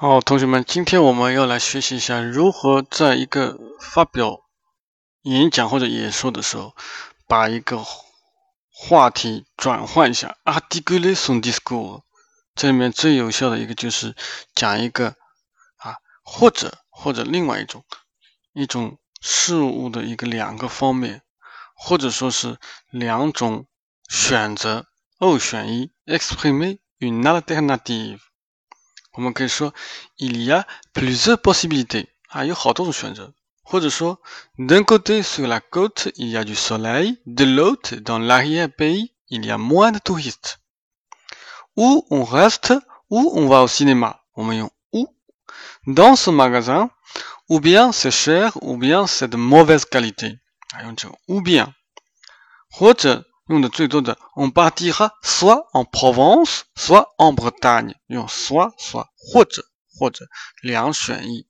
好，同学们，今天我们要来学习一下如何在一个发表演讲或者演说的时候，把一个话题转换一下。a r t i c u l a t i o n discours，这里面最有效的一个就是讲一个啊，或者或者另外一种一种事物的一个两个方面，或者说是两种选择，二选一，exprimer une alternative。我们可以说，il y a plusieurs possibilités，啊，有好多种选择。或者说，d'un côté sur la côte il y a du soleil，de l'autre dans l'arrière-pays il y a moins de touristes。ou on reste ou on va au cinéma，我们用 ou。dans ce magasin，ou bien c'est cher，ou bien c'est de mauvaise qualité，啊，用这个 ou bien。或者 用的最多的，on partira soit en Provence，soit en Bretagne，用 soit soit 或者或者两选一